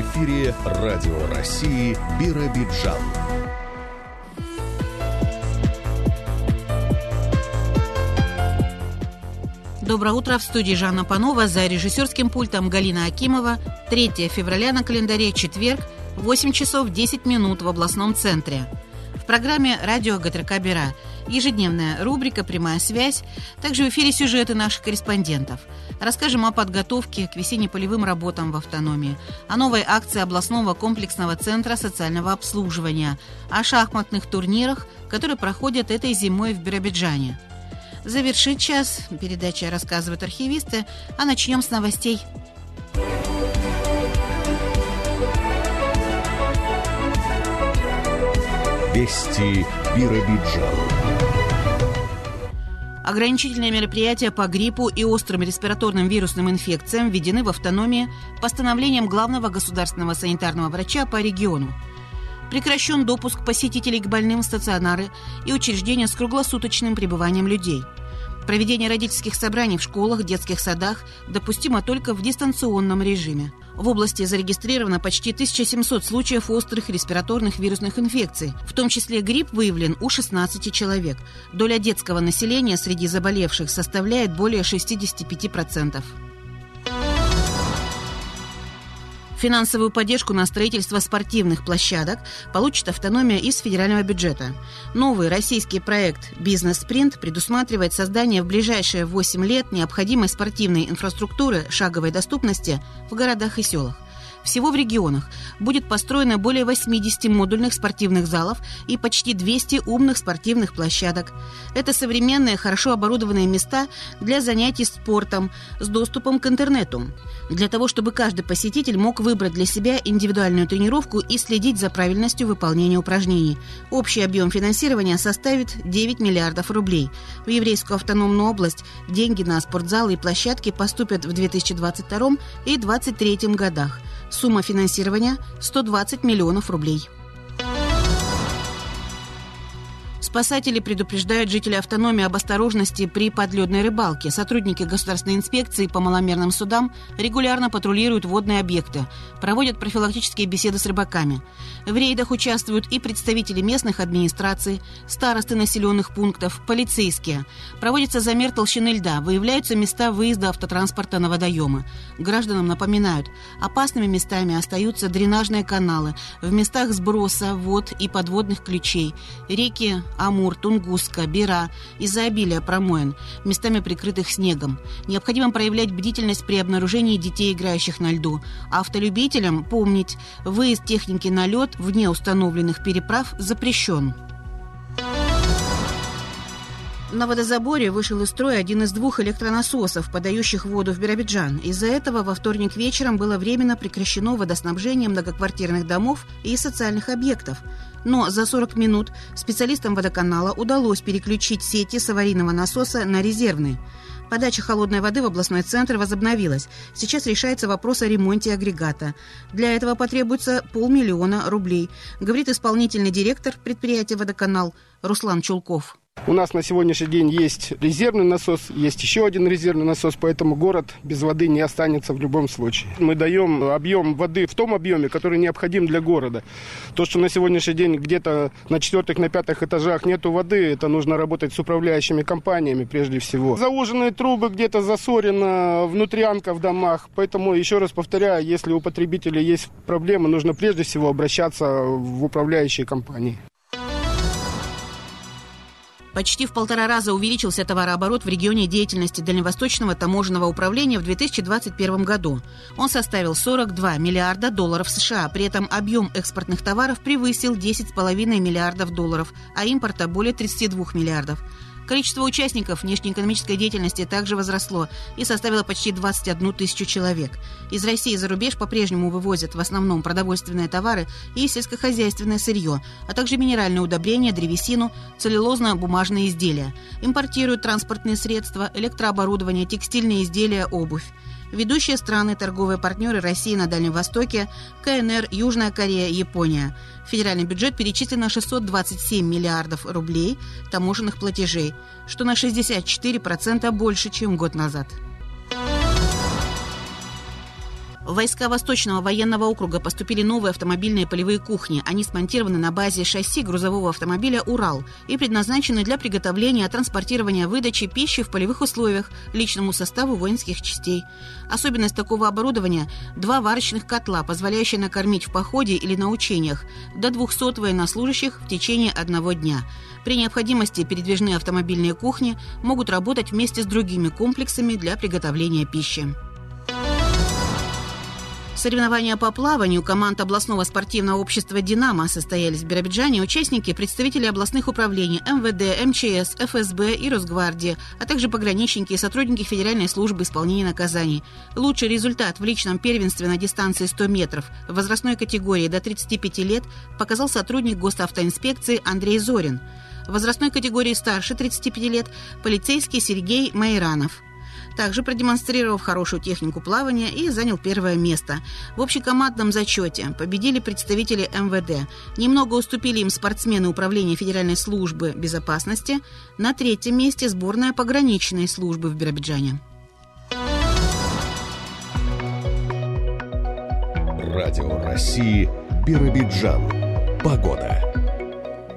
Эфире Радио России Биробиджан. Доброе утро. В студии Жанна Панова. За режиссерским пультом Галина Акимова. 3 февраля на календаре четверг, 8 часов 10 минут в областном центре. Программе «Радио ГТРК Бера» ежедневная рубрика «Прямая связь», также в эфире сюжеты наших корреспондентов. Расскажем о подготовке к весенне-полевым работам в автономии, о новой акции областного комплексного центра социального обслуживания, о шахматных турнирах, которые проходят этой зимой в Биробиджане. Завершит час передача рассказывают архивисты, а начнем с новостей. Вести Биробиджан. Ограничительные мероприятия по гриппу и острым респираторным вирусным инфекциям введены в автономии постановлением главного государственного санитарного врача по региону. Прекращен допуск посетителей к больным в стационары и учреждения с круглосуточным пребыванием людей. Проведение родительских собраний в школах, детских садах допустимо только в дистанционном режиме. В области зарегистрировано почти 1700 случаев острых респираторных вирусных инфекций. В том числе грипп выявлен у 16 человек. Доля детского населения среди заболевших составляет более 65%. Финансовую поддержку на строительство спортивных площадок получит автономия из федерального бюджета. Новый российский проект «Бизнес-спринт» предусматривает создание в ближайшие 8 лет необходимой спортивной инфраструктуры шаговой доступности в городах и селах. Всего в регионах будет построено более 80 модульных спортивных залов и почти 200 умных спортивных площадок. Это современные, хорошо оборудованные места для занятий спортом с доступом к интернету. Для того, чтобы каждый посетитель мог выбрать для себя индивидуальную тренировку и следить за правильностью выполнения упражнений. Общий объем финансирования составит 9 миллиардов рублей. В Еврейскую автономную область деньги на спортзалы и площадки поступят в 2022 и 2023 годах. Сумма финансирования – 120 миллионов рублей. Спасатели предупреждают жителей автономии об осторожности при подледной рыбалке. Сотрудники государственной инспекции по маломерным судам регулярно патрулируют водные объекты, проводят профилактические беседы с рыбаками. В рейдах участвуют и представители местных администраций, старосты населенных пунктов, полицейские. Проводится замер толщины льда, выявляются места выезда автотранспорта на водоемы. Гражданам напоминают, опасными местами остаются дренажные каналы, в местах сброса вод и подводных ключей, реки Амур, Тунгуска, Бера из-за обилия промоин, местами прикрытых снегом. Необходимо проявлять бдительность при обнаружении детей, играющих на льду. Автолюбителям помнить, выезд техники на лед вне установленных переправ запрещен. На водозаборе вышел из строя один из двух электронасосов, подающих воду в Биробиджан. Из-за этого во вторник вечером было временно прекращено водоснабжение многоквартирных домов и социальных объектов. Но за 40 минут специалистам водоканала удалось переключить сети с аварийного насоса на резервные. Подача холодной воды в областной центр возобновилась. Сейчас решается вопрос о ремонте агрегата. Для этого потребуется полмиллиона рублей, говорит исполнительный директор предприятия «Водоканал» Руслан Чулков. У нас на сегодняшний день есть резервный насос, есть еще один резервный насос, поэтому город без воды не останется в любом случае. Мы даем объем воды в том объеме, который необходим для города. То, что на сегодняшний день где-то на четвертых, на пятых этажах нету воды, это нужно работать с управляющими компаниями прежде всего. Зауженные трубы где-то засорено, внутрянка в домах. Поэтому, еще раз повторяю, если у потребителя есть проблемы, нужно прежде всего обращаться в управляющие компании. Почти в полтора раза увеличился товарооборот в регионе деятельности Дальневосточного таможенного управления в 2021 году. Он составил 42 миллиарда долларов США. При этом объем экспортных товаров превысил 10,5 миллиардов долларов, а импорта более 32 миллиардов. Количество участников внешнеэкономической деятельности также возросло и составило почти 21 тысячу человек. Из России за рубеж по-прежнему вывозят в основном продовольственные товары и сельскохозяйственное сырье, а также минеральные удобрения, древесину, целлюлозно-бумажные изделия. Импортируют транспортные средства, электрооборудование, текстильные изделия, обувь. Ведущие страны, торговые партнеры России на Дальнем Востоке, КНР, Южная Корея, Япония. В федеральный бюджет перечислено 627 миллиардов рублей таможенных платежей, что на 64% больше, чем год назад. В войска Восточного военного округа поступили новые автомобильные полевые кухни. Они смонтированы на базе шасси грузового автомобиля «Урал» и предназначены для приготовления, транспортирования, выдачи пищи в полевых условиях личному составу воинских частей. Особенность такого оборудования – два варочных котла, позволяющие накормить в походе или на учениях до 200 военнослужащих в течение одного дня. При необходимости передвижные автомобильные кухни могут работать вместе с другими комплексами для приготовления пищи. Соревнования по плаванию команд областного спортивного общества «Динамо» состоялись в Биробиджане. Участники – представители областных управлений МВД, МЧС, ФСБ и Росгвардии, а также пограничники и сотрудники Федеральной службы исполнения наказаний. Лучший результат в личном первенстве на дистанции 100 метров в возрастной категории до 35 лет показал сотрудник госавтоинспекции Андрей Зорин. В возрастной категории старше 35 лет – полицейский Сергей Майранов – также продемонстрировав хорошую технику плавания и занял первое место. В общекомандном зачете победили представители МВД. Немного уступили им спортсмены Управления Федеральной службы безопасности. На третьем месте сборная пограничной службы в Биробиджане. Радио России Биробиджан. Погода.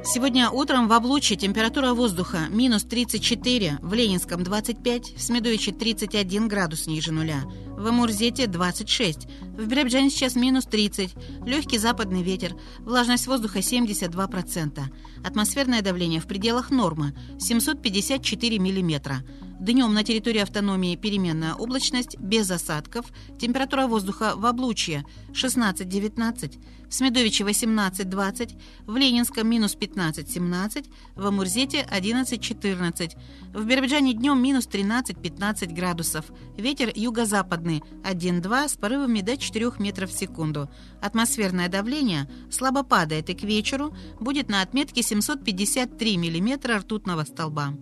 Сегодня утром в Облучье температура воздуха минус 34, в Ленинском 25, в Смедовиче 31 градус ниже нуля, в Амурзете 26, в Биробиджане сейчас минус 30, легкий западный ветер, влажность воздуха 72%, атмосферное давление в пределах нормы 754 миллиметра. Днем на территории автономии переменная облачность, без осадков, температура воздуха в Облучье 16-19, в Смедовиче 18-20, в Ленинском минус 15-17, в Амурзете 11-14, в Биробиджане днем минус 13-15 градусов, ветер юго-западный 1-2 с порывами до 4 метров в секунду. Атмосферное давление слабо падает и к вечеру будет на отметке 753 миллиметра ртутного столба.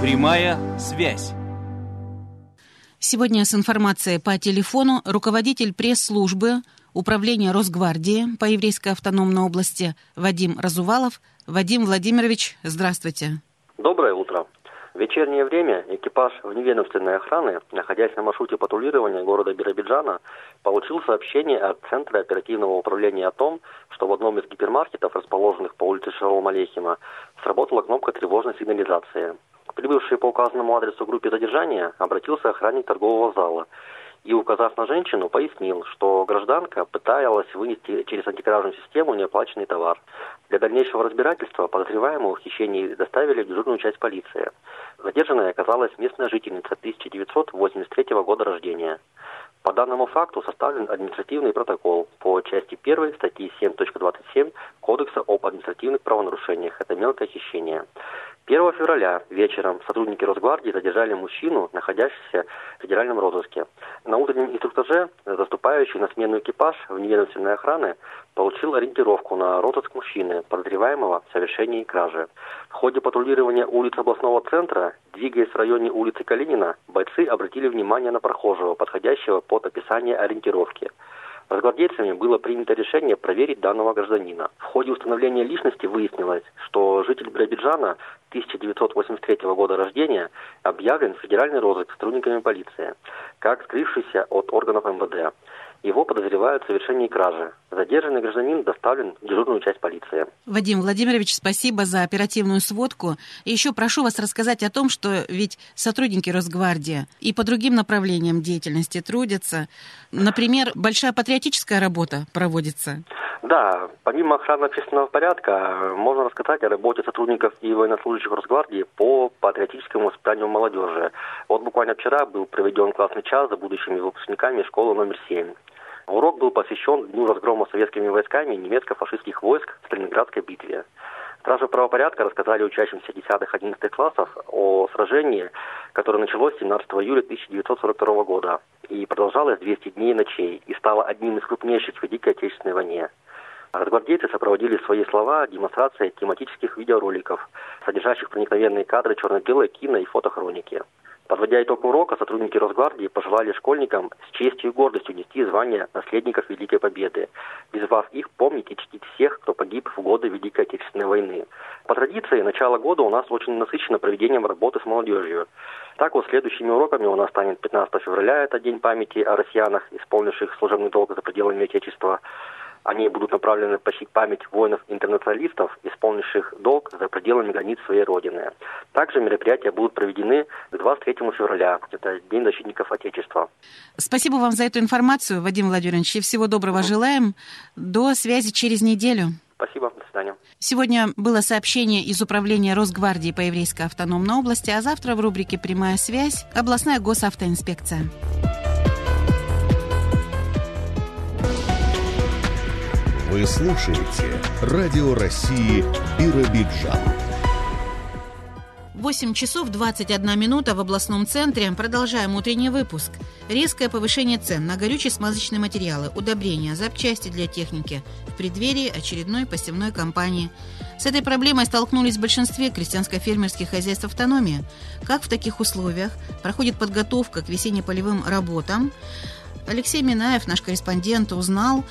Прямая связь. Сегодня с информацией по телефону руководитель пресс-службы Управления Росгвардии по Еврейской автономной области Вадим Разувалов. Вадим Владимирович, здравствуйте. Доброе утро. В вечернее время экипаж вневедомственной охраны, находясь на маршруте патрулирования города Биробиджана, получил сообщение от Центра оперативного управления о том, что в одном из гипермаркетов, расположенных по улице Шарол Малехима, сработала кнопка тревожной сигнализации. Прибывший по указанному адресу группе задержания обратился охранник торгового зала и, указав на женщину, пояснил, что гражданка пыталась вынести через антикражную систему неоплаченный товар. Для дальнейшего разбирательства подозреваемого в хищении доставили в дежурную часть полиции. Задержанная оказалась местная жительница 1983 года рождения. По данному факту составлен административный протокол по части 1 статьи 7.27 Кодекса об административных правонарушениях. Это мелкое хищение. 1 февраля вечером сотрудники Росгвардии задержали мужчину, находящегося в федеральном розыске. На утреннем инструктаже заступающий на смену экипаж вневедомственной охраны получил ориентировку на розыск мужчины, подозреваемого в совершении кражи. В ходе патрулирования улиц областного центра, двигаясь в районе улицы Калинина, бойцы обратили внимание на прохожего, подходящего под описание ориентировки. Росгвардейцами было принято решение проверить данного гражданина. В ходе установления личности выяснилось, что житель Биробиджана 1983 года рождения объявлен в федеральный розыск сотрудниками полиции, как скрывшийся от органов МВД. Его подозревают в совершении кражи. Задержанный гражданин доставлен в дежурную часть полиции. Вадим Владимирович, спасибо за оперативную сводку. И еще прошу вас рассказать о том, что ведь сотрудники Росгвардии и по другим направлениям деятельности трудятся. Например, большая патриотическая работа проводится. Да, помимо охраны общественного порядка, можно рассказать о работе сотрудников и военнослужащих Росгвардии по патриотическому воспитанию молодежи. Вот буквально вчера был проведен классный час за будущими выпускниками школы номер 7. Урок был посвящен Дню разгрома советскими войсками немецко-фашистских войск в Сталинградской битве. Стражи правопорядка рассказали учащимся 10-11 классов о сражении, которое началось 17 июля 1942 года и продолжалось 200 дней и ночей и стало одним из крупнейших в Великой Отечественной войне. Росгвардейцы сопроводили свои слова демонстрацией тематических видеороликов, содержащих проникновенные кадры черно-белой кино и фотохроники. Подводя итог урока, сотрудники Росгвардии пожелали школьникам с честью и гордостью нести звание наследников Великой Победы, призвав их помнить и чтить всех, кто погиб в годы Великой Отечественной войны. По традиции, начало года у нас очень насыщено проведением работы с молодежью. Так вот, следующими уроками у нас станет 15 февраля, это День памяти о россиянах, исполнивших служебный долг за пределами Отечества. Они будут направлены почтить память воинов-интернационалистов, исполнивших долг за пределами границ своей родины. Также мероприятия будут проведены к 23 февраля. Это День защитников Отечества. Спасибо вам за эту информацию, Вадим Владимирович, и всего доброго желаем. До связи через неделю. Спасибо, до свидания. Сегодня было сообщение из Управления Росгвардии по Еврейской автономной области, а завтра в рубрике «Прямая связь» областная госавтоинспекция. Вы слушаете Радио России Биробиджан. 8 часов 21 минута в областном центре. Продолжаем утренний выпуск. Резкое повышение цен на горючие смазочные материалы, удобрения, запчасти для техники в преддверии очередной посевной кампании. С этой проблемой столкнулись в большинстве крестьянско-фермерских хозяйств автономии. Как в таких условиях проходит подготовка к весенне-полевым работам? Алексей Минаев, наш корреспондент, узнал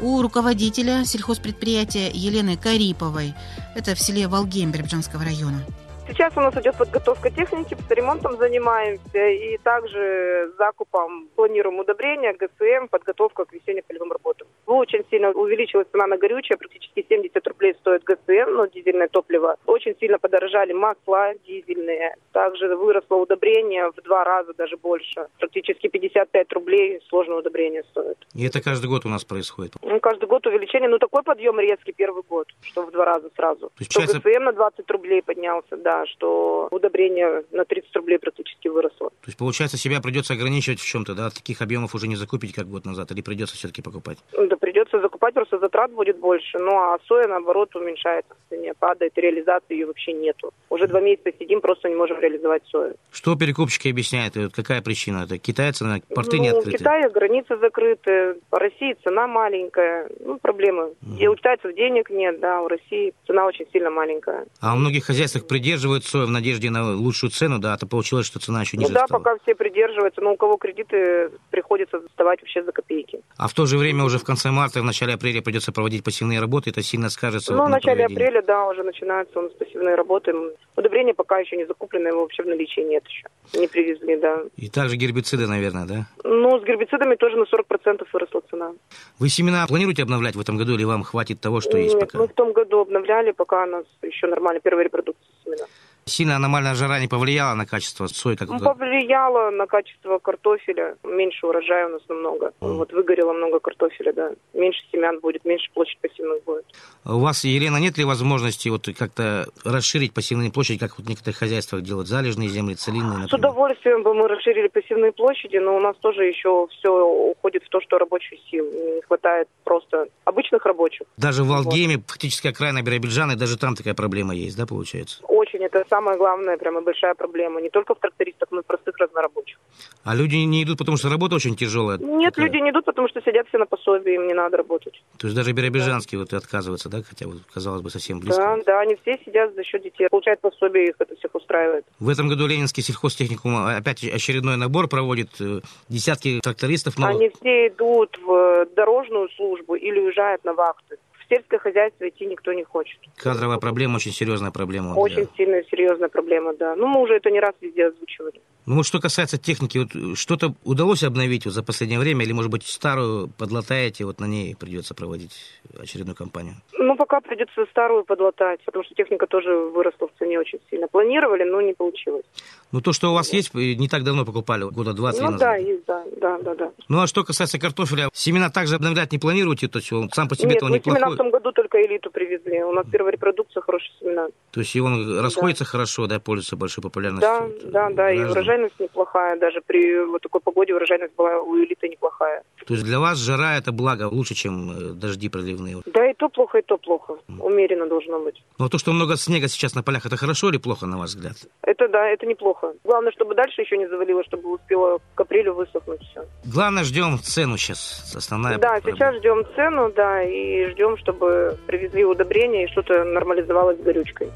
у руководителя сельхозпредприятия Елены Кариповой. Это в селе Волгем Бербджанского района. Сейчас у нас идет подготовка техники, ремонтом занимаемся и также закупом планируем удобрения, ГСМ, подготовка к весенне-полевым работам. Очень сильно увеличилась цена на горючее, практически 70 рублей стоит ГСМ, ну, дизельное топливо. Очень сильно подорожали масла дизельные. Также выросло удобрение в два раза, даже больше. Практически 55 рублей сложное удобрение стоит. И это каждый год у нас происходит? Ну, каждый год увеличение. Ну, такой подъем резкий первый год, что в два раза сразу. То есть, что получается... ГСМ на 20 рублей поднялся, да что удобрение на 30 рублей практически выросло. То есть, получается, себя придется ограничивать в чем-то, да? Таких объемов уже не закупить, как год назад, или придется все-таки покупать? Да, придется просто затрат будет больше. Ну, а соя, наоборот, уменьшается в цене, падает, реализации ее вообще нету. Уже два месяца сидим, просто не можем реализовать сою. Что перекупщики объясняют? И вот какая причина? Это китайцы, на порты ну, не открыты? В Китае границы закрыты, по России цена маленькая. Ну, проблемы. Mm. И у китайцев денег нет, да, у России цена очень сильно маленькая. А у многих хозяйствах придерживают сою в надежде на лучшую цену, да, а то получилось, что цена еще ниже Ну да, стала. пока все придерживаются, но у кого кредиты приходится сдавать вообще за копейки. А в то же время уже в конце марта, в начале апреля придется проводить посевные работы, это сильно скажется Ну, в начале апреля, да, уже начинаются у нас посевные работы. Удобрения пока еще не закуплены, его вообще в наличии нет еще. Не привезли, да. И также гербициды, наверное, да? Ну, с гербицидами тоже на 40% выросла цена. Вы семена планируете обновлять в этом году или вам хватит того, что есть Нет, пока? мы в том году обновляли, пока у нас еще нормально первая репродукция семена. Сильно аномальная жара не повлияла на качество сои? Как Ну, повлияло на качество картофеля. Меньше урожая у нас намного. Вот выгорело много картофеля, да. Меньше семян будет, меньше площадь посевных будет. А У вас, Елена, нет ли возможности вот как-то расширить посевные площади, как вот в некоторых хозяйствах делают, залежные земли, целинные, С например? удовольствием бы мы расширили посевные площади, но у нас тоже еще все уходит в то, что рабочих сил. Не хватает просто обычных рабочих. Даже в Алгеме, фактически окраина Биробиджана, даже там такая проблема есть, да, получается? Очень. Это самая главная, прямо большая проблема. Не только в трактористах, но и в простых разнорабочих. А люди не идут, потому что работа очень тяжелая? Нет, такая? люди не идут, потому что сидят все на пособии, им не надо работать. То есть даже биробиджанские вот отказываются, да, хотя вот, казалось бы, совсем близко. Да, да, они все сидят за счет детей. Получают пособие, их это всех устраивает. В этом году Ленинский сельхозтехникум опять очередной набор проводит. э, Десятки трактористов новых. Они все идут в дорожную службу или уезжают на вахты. В сельское хозяйство идти никто не хочет. Кадровая проблема, очень серьезная проблема. Очень да. сильная, серьезная проблема, да. Ну, мы уже это не раз везде озвучивали. Ну вот что касается техники, вот что-то удалось обновить вот за последнее время, или, может быть, старую подлатаете, вот на ней придется проводить очередную кампанию? Ну, пока придется старую подлатать, потому что техника тоже выросла в цене очень сильно. Планировали, но не получилось. Ну то, что у вас есть, э, не так давно покупали, года два-три ну назад. да, есть, да, да, да, да. Ну а что касается картофеля, семена также обновлять не планируете, то есть он сам по себе Нет, то мы неплохой, семена в том году только элиту привезли. У нас первая репродукция, хорошие семена. то есть и он расходится хорошо, да, пользуется большой популярностью. Да, да, да, и граждан. Урожайность неплохая. Даже при вот такой погоде урожайность была у элиты неплохая. То есть для вас жара это благо, лучше, чем э, дожди проливные. Да, и то плохо, и то плохо. Умеренно должно быть. Но то, что много снега сейчас на полях, это хорошо или плохо, на ваш взгляд? Это да, это неплохо. Главное, чтобы дальше еще не завалило, чтобы успело к апрелю высохнуть все. Главное, ждем цену сейчас, основная Да, проблема. сейчас ждем цену, да, и ждем, чтобы привезли удобрения и что-то нормализовалось с горючкой.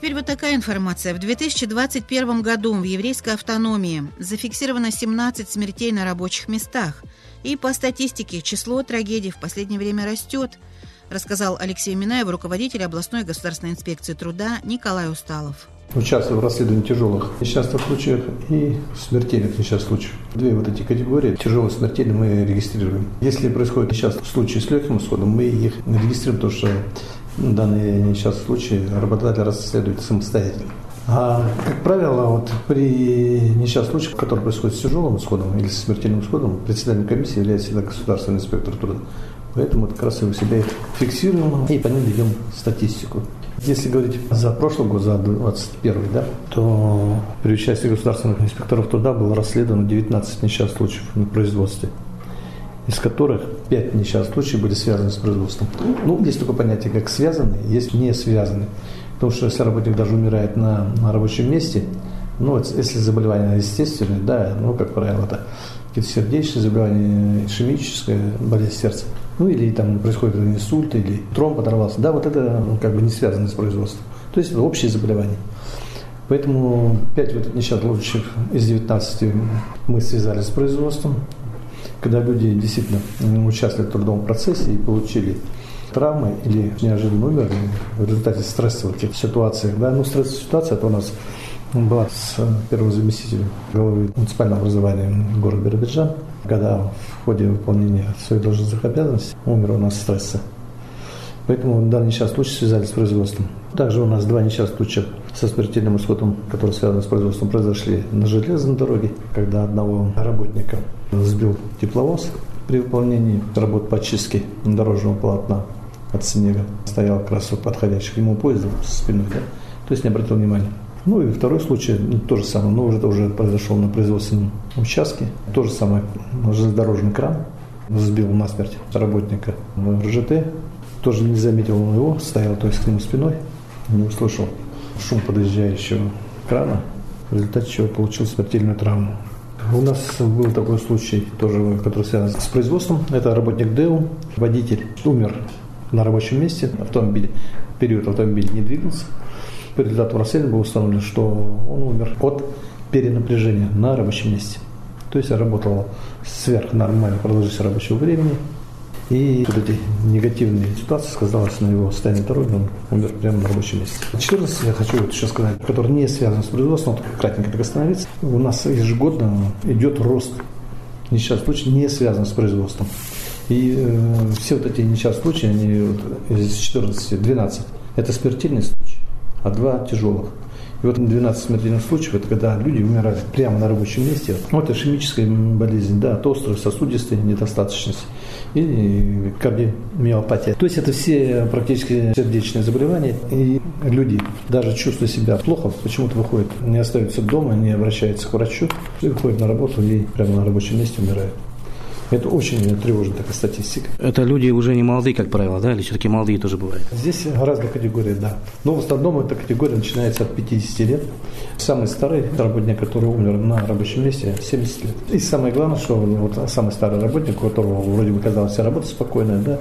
Теперь вот такая информация. В 2021 году в еврейской автономии зафиксировано 17 смертей на рабочих местах. И по статистике число трагедий в последнее время растет, рассказал Алексей Минаев, руководитель областной государственной инспекции труда Николай Усталов участвую в расследовании тяжелых несчастных случаев и смертельных несчастных случаев. Две вот эти категории, тяжелые смертельные, мы регистрируем. Если происходит несчастный случай с легким исходом, мы их регистрируем, потому что данные несчастные случаи работодатель расследует самостоятельно. А, как правило, вот при несчастном случае, который происходит с тяжелым исходом или с смертельным исходом, председателем комиссии является всегда государственный инспектор труда. Поэтому это как раз у себя фиксируем и по ним ведем статистику. Если говорить за прошлый год, за 2021, да, то при участии государственных инспекторов труда было расследовано 19 несчастных случаев на производстве из которых 5 несчастных случаев были связаны с производством. Ну, есть такое понятие, как связанные, есть не связанные. Потому что если работник даже умирает на, на рабочем месте, ну, если заболевание естественное, да, ну, как правило, это какие-то сердечные заболевания, ишемическая болезнь сердца, ну или там происходит инсульт, или тромб оторвался, да, вот это ну, как бы не связано с производством. То есть это общее заболевание. Поэтому 5 вот несчастных случаев из 19 мы связали с производством, когда люди действительно участвовали в трудовом процессе и получили травмы или неожиданно умерли в результате стрессовых ситуаций. Да? Ну, стрессовая ситуация это у нас была с первым заместителем главы муниципального образования города Биробиджан, когда в ходе выполнения своих должностных обязанностей умер у нас стресса. Поэтому данный несчастный случай связали с производством. Также у нас два несчастных случая со смертельным исходом, которые связаны с производством, произошли на железной дороге, когда одного работника сбил тепловоз при выполнении работ по чистке дорожного полотна от снега. Стоял как раз подходящий к нему поезд со спиной, да? то есть не обратил внимания. Ну и второй случай, ну, то же самое, но уже, уже произошел на производственном участке. То же самое, железнодорожный кран сбил насмерть работника в РЖТ. Тоже не заметил он его, стоял то есть к нему спиной, не услышал шум подъезжающего крана, в результате чего получил смертельную травму. У нас был такой случай, тоже, который связан с производством. Это работник ДЭУ, водитель умер на рабочем месте автомобиля. Период автомобиля не двигался. По результату расследования было установлено, что он умер от перенапряжения на рабочем месте. То есть работал сверхнормально продолжительность рабочего времени. И вот эти негативные ситуации сказалось на его состоянии здоровья, он умер прямо на рабочем месте. 14 я хочу вот еще сказать, который не связан с производством, вот кратенько так остановиться. У нас ежегодно идет рост несчастных случаев, не связан с производством. И э, все вот эти несчастные случаи, они вот, из 14, 12, это смертельные случаи а два тяжелых. И вот 12 смертельных случаев, это когда люди умирали прямо на рабочем месте. Вот ишемическая болезнь, да, от острой сосудистой недостаточности и кардиомиопатия. То есть это все практически сердечные заболевания. И люди, даже чувствуя себя плохо, почему-то выходят, не остаются дома, не обращаются к врачу, и выходят на работу и прямо на рабочем месте умирают. Это очень тревожная такая статистика. Это люди уже не молодые, как правило, да, или все-таки молодые тоже бывают? Здесь разные категории, да. Но в основном эта категория начинается от 50 лет. Самый старый работник, который умер на рабочем месте, 70 лет. И самое главное, что вот самый старый работник, у которого вроде бы казалось вся работа спокойная, да,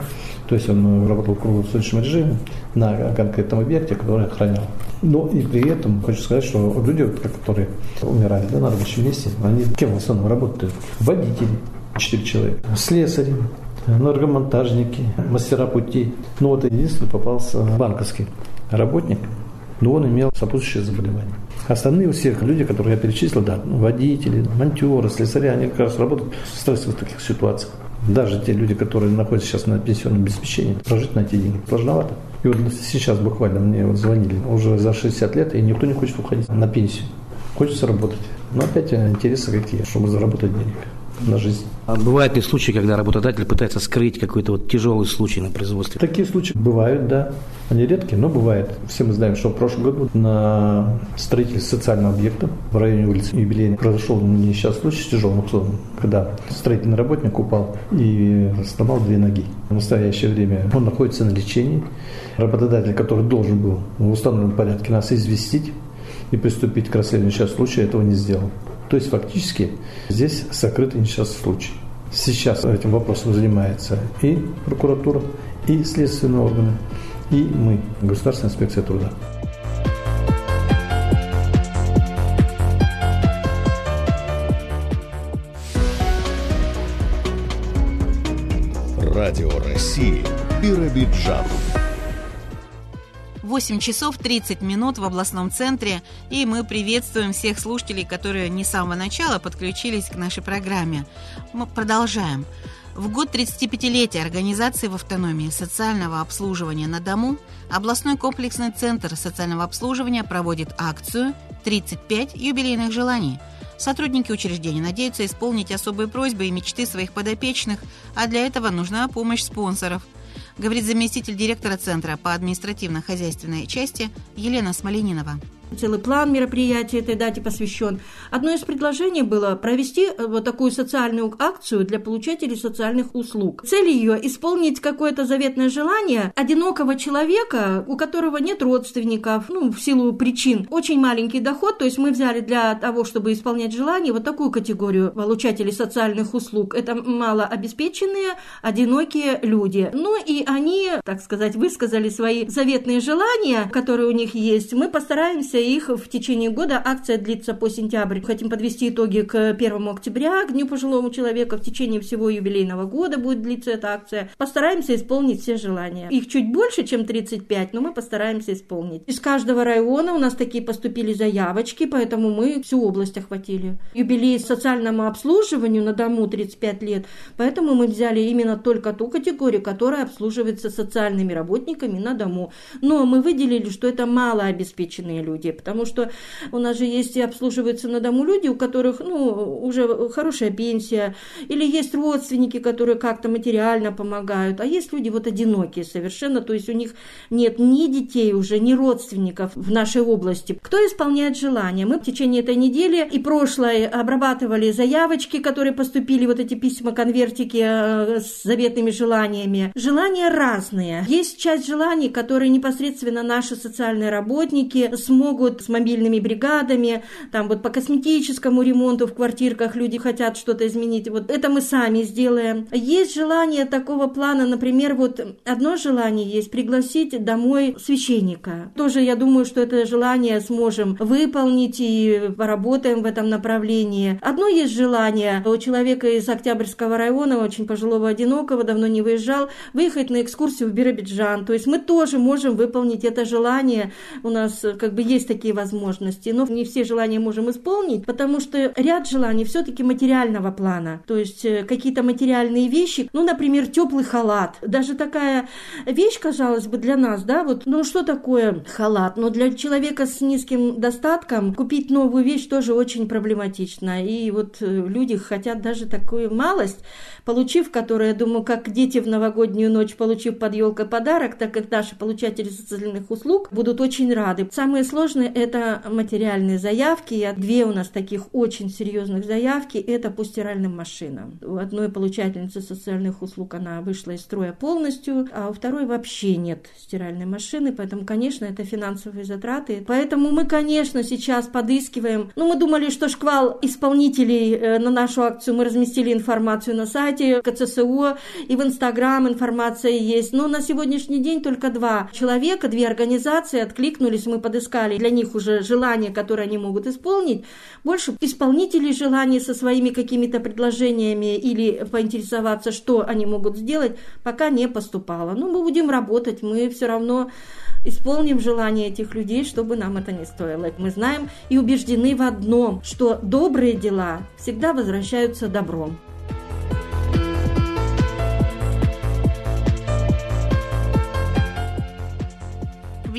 то есть он работал в круглосуточном режиме на конкретном объекте, который охранял. Но и при этом хочу сказать, что люди, которые умирали да, на рабочем месте, они кем в основном работают? Водители, четыре человека. Слесари, энергомонтажники, мастера путей. Ну вот единственный попался банковский работник, но он имел сопутствующее заболевание. Остальные у всех люди, которые я перечислил, да, водители, монтеры, слесари, они как раз работают в стрессовых таких ситуациях. Даже те люди, которые находятся сейчас на пенсионном обеспечении, прожить на эти деньги сложновато. И вот сейчас буквально мне вот звонили уже за 60 лет, и никто не хочет уходить на пенсию. Хочется работать. Но опять интересы какие, чтобы заработать денег на жизнь. А бывают ли случаи, когда работодатель пытается скрыть какой-то вот тяжелый случай на производстве? Такие случаи бывают, да. Они редкие, но бывают. Все мы знаем, что в прошлом году на строительстве социального объекта в районе улицы Юбилейной произошел несчастный случай с тяжелым уклоном, когда строительный работник упал и сломал две ноги. В настоящее время он находится на лечении. Работодатель, который должен был в установленном порядке нас известить и приступить к расследованию сейчас случая, этого не сделал. То есть фактически здесь сокрытый несчастный случай. Сейчас этим вопросом занимается и прокуратура, и следственные органы, и мы, Государственная инспекция труда. Радио России Биробиджан. 8 часов 30 минут в областном центре, и мы приветствуем всех слушателей, которые не с самого начала подключились к нашей программе. Мы продолжаем. В год 35-летия организации в автономии социального обслуживания на дому областной комплексный центр социального обслуживания проводит акцию «35 юбилейных желаний». Сотрудники учреждения надеются исполнить особые просьбы и мечты своих подопечных, а для этого нужна помощь спонсоров – говорит заместитель директора Центра по административно-хозяйственной части Елена Смоленинова. Целый план мероприятий этой дате посвящен. Одно из предложений было провести э, вот такую социальную акцию для получателей социальных услуг. Цель ее – исполнить какое-то заветное желание одинокого человека, у которого нет родственников, ну, в силу причин. Очень маленький доход, то есть мы взяли для того, чтобы исполнять желание, вот такую категорию получателей социальных услуг. Это малообеспеченные, одинокие люди. Ну и они, так сказать, высказали свои заветные желания, которые у них есть. Мы постараемся их в течение года. Акция длится по сентябрь. Хотим подвести итоги к 1 октября, к Дню пожилого человека. В течение всего юбилейного года будет длиться эта акция. Постараемся исполнить все желания. Их чуть больше, чем 35, но мы постараемся исполнить. Из каждого района у нас такие поступили заявочки, поэтому мы всю область охватили. Юбилей социальному обслуживанию на дому 35 лет, поэтому мы взяли именно только ту категорию, которая обслуживается социальными работниками на дому. Но мы выделили, что это малообеспеченные люди людей, потому что у нас же есть и обслуживаются на дому люди, у которых, ну, уже хорошая пенсия, или есть родственники, которые как-то материально помогают, а есть люди вот одинокие совершенно, то есть у них нет ни детей уже, ни родственников в нашей области. Кто исполняет желания? Мы в течение этой недели и прошлой обрабатывали заявочки, которые поступили, вот эти письма, конвертики э, с заветными желаниями. Желания разные. Есть часть желаний, которые непосредственно наши социальные работники смогут помогут с мобильными бригадами, там вот по косметическому ремонту в квартирках люди хотят что-то изменить. Вот это мы сами сделаем. Есть желание такого плана, например, вот одно желание есть пригласить домой священника. Тоже я думаю, что это желание сможем выполнить и поработаем в этом направлении. Одно есть желание у человека из Октябрьского района, очень пожилого одинокого, давно не выезжал, выехать на экскурсию в Биробиджан. То есть мы тоже можем выполнить это желание. У нас как бы есть такие возможности, но не все желания можем исполнить, потому что ряд желаний все-таки материального плана, то есть э, какие-то материальные вещи, ну, например, теплый халат. Даже такая вещь, казалось бы, для нас, да, вот, ну, что такое халат? Но для человека с низким достатком купить новую вещь тоже очень проблематично. И вот э, люди хотят даже такую малость, получив которую, я думаю, как дети в новогоднюю ночь, получив под елкой подарок, так как наши получатели социальных услуг будут очень рады. Самое сложное Конечно, это материальные заявки. Две у нас таких очень серьезных заявки – это по стиральным машинам. У одной получательницы социальных услуг она вышла из строя полностью, а у второй вообще нет стиральной машины, поэтому, конечно, это финансовые затраты. Поэтому мы, конечно, сейчас подыскиваем. Ну, мы думали, что шквал исполнителей э, на нашу акцию мы разместили информацию на сайте КЦСО и в Инстаграм информация есть. Но на сегодняшний день только два человека, две организации откликнулись, мы подыскали для них уже желания, которые они могут исполнить, больше исполнителей желаний со своими какими-то предложениями или поинтересоваться, что они могут сделать, пока не поступало. Но мы будем работать, мы все равно исполним желания этих людей, чтобы нам это не стоило. Мы знаем и убеждены в одном, что добрые дела всегда возвращаются добром.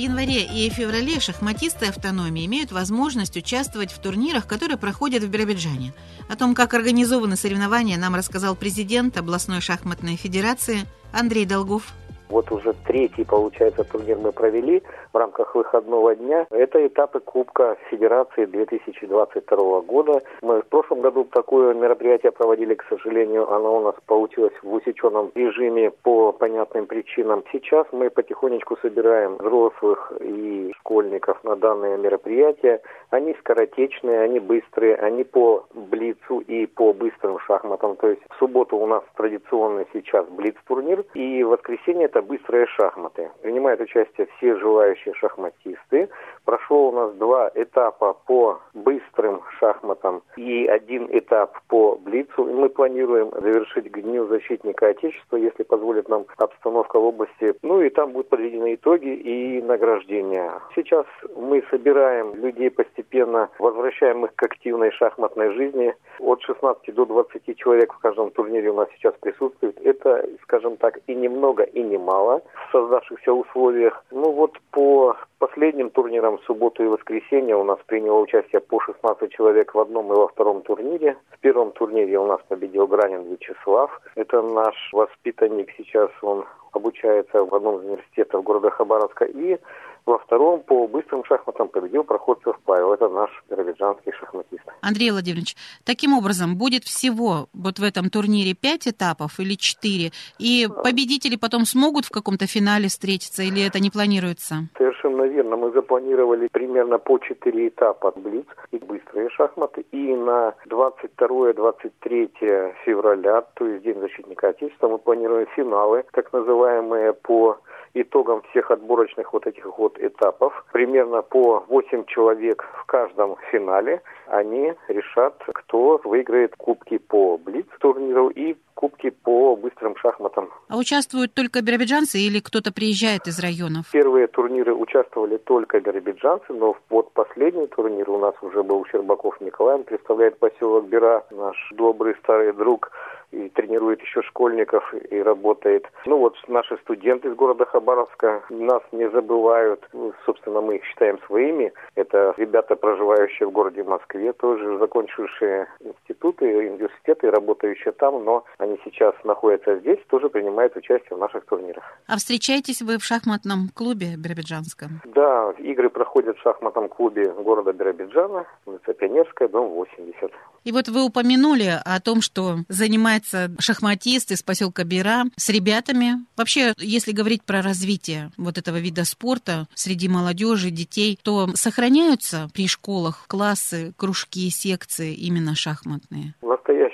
Январе и феврале шахматисты автономии имеют возможность участвовать в турнирах, которые проходят в Биробиджане. О том, как организованы соревнования, нам рассказал президент областной шахматной федерации Андрей Долгов. Вот уже третий, получается, турнир мы провели в рамках выходного дня. Это этапы Кубка Федерации 2022 года. Мы в прошлом году такое мероприятие проводили, к сожалению, оно у нас получилось в усеченном режиме по понятным причинам. Сейчас мы потихонечку собираем взрослых и школьников на данное мероприятие. Они скоротечные, они быстрые, они по блицу и по быстрым шахматам. То есть в субботу у нас традиционный сейчас блиц-турнир, и в воскресенье это быстрые шахматы. Принимают участие все желающие настоящие шахматисты. Прошло у нас два этапа по быстрым шахматам и один этап по блицу. И мы планируем завершить к Дню защитника Отечества, если позволит нам обстановка в области. Ну и там будут подведены итоги и награждения. Сейчас мы собираем людей постепенно, возвращаем их к активной шахматной жизни. От 16 до 20 человек в каждом турнире у нас сейчас присутствует. Это, скажем так, и немного, и немало в создавшихся условиях. Ну вот по последним турнирам в субботу и воскресенье у нас приняло участие по 16 человек в одном и во втором турнире. В первом турнире у нас победил Гранин Вячеслав. Это наш воспитанник сейчас, он обучается в одном из университетов города Хабаровска. И во втором по быстрым шахматам победил Проходцев Павел. Это наш биробиджанский шахматист. Андрей Владимирович, таким образом, будет всего вот в этом турнире пять этапов или четыре? И победители потом смогут в каком-то финале встретиться или это не планируется? Совершенно верно. Мы запланировали примерно по четыре этапа блиц и быстрые шахматы. И на 22-23 февраля, то есть День защитника Отечества, мы планируем финалы, так называемые по итогам всех отборочных вот этих вот этапов, примерно по 8 человек в каждом финале, они решат, кто выиграет кубки по Блиц-турниру и кубки по быстрым шахматам. А участвуют только биробиджанцы или кто-то приезжает из районов? Первые турниры участвовали только биробиджанцы, но вот последний турнир у нас уже был Щербаков Николай, он представляет поселок Бера, наш добрый старый друг и тренирует еще школьников и работает. Ну вот наши студенты из города Хабаровска нас не забывают. Ну, собственно, мы их считаем своими. Это ребята, проживающие в городе Москве, тоже закончившие институты, университеты, работающие там, но они сейчас находятся здесь, тоже принимают участие в наших турнирах. А встречаетесь вы в шахматном клубе биробиджанском? Да, игры проходят в шахматном клубе города Биробиджана, улица Пионерская, дом 80. И вот вы упомянули о том, что занимается шахматист из поселка Бера с ребятами. Вообще, если говорить про развитие вот этого вида спорта среди молодежи, детей, то сохраняются при школах классы, кружки, секции именно шахматные?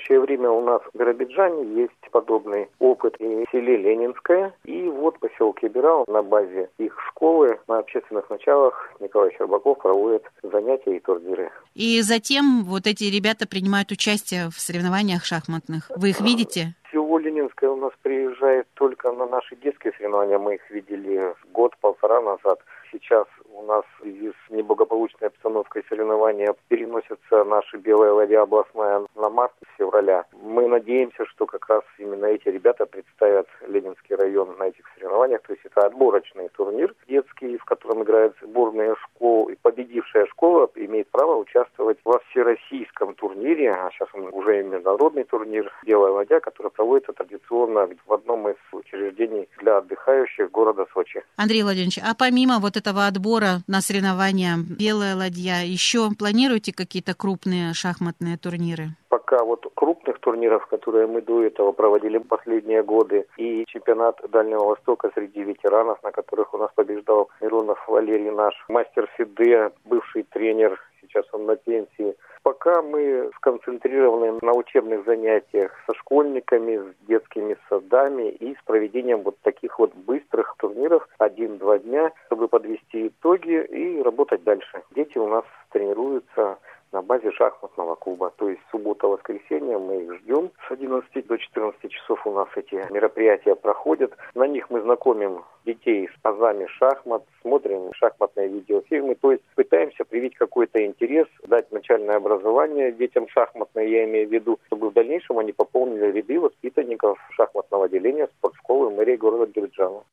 Настоящее время у нас в Биробиджане есть подобный опыт и в селе Ленинское, и вот поселке Бирал на базе их школы на общественных началах Николай Щербаков проводит занятия и турниры. И затем вот эти ребята принимают участие в соревнованиях шахматных. Вы их видите? Село Ленинское у нас приезжает только на наши детские соревнования. Мы их видели год-полтора назад. Сейчас у нас с неблагополучной обстановкой соревнования переносится наша белая ладья областная на март февраля. Мы надеемся, что как раз именно эти ребята представят Ленинский район на этих соревнованиях. То есть это отборочный турнир детский, в котором играют сборные школ. И победившая школа имеет право участвовать во всероссийском турнире, а сейчас он уже и международный турнир «Белая ладья», который проводится традиционно в одном из учреждений для отдыхающих города Сочи. Андрей Владимирович, а помимо вот этого отбора на соревнования «Белая ладья», еще планируете какие-то крупные шахматные турниры? Пока вот крупных турниров, которые мы до этого проводили последние годы, и чемпионат Дальнего Востока среди ветеранов, на которых у нас побеждал Миронов Валерий, наш мастер ФИДЕ, бывший тренер, сейчас он на пенсии. Пока мы сконцентрированы на учебных занятиях со школьниками, с детскими садами и с проведением вот таких вот быстрых турниров один-два дня, чтобы подвести итоги и работать дальше. Дети у нас тренируются на базе шахматного клуба. То есть суббота-воскресенье мы их ждем. С 11 до 14 часов у нас эти мероприятия проходят. На них мы знакомим детей с азами шахмат, смотрим шахматные видеофильмы. То есть пытаемся привить какой-то интерес, дать начальное образование детям шахматное, я имею в виду, чтобы в дальнейшем они пополнили ряды воспитанников шахматного отделения спортшколы мэрии города Биробиджана.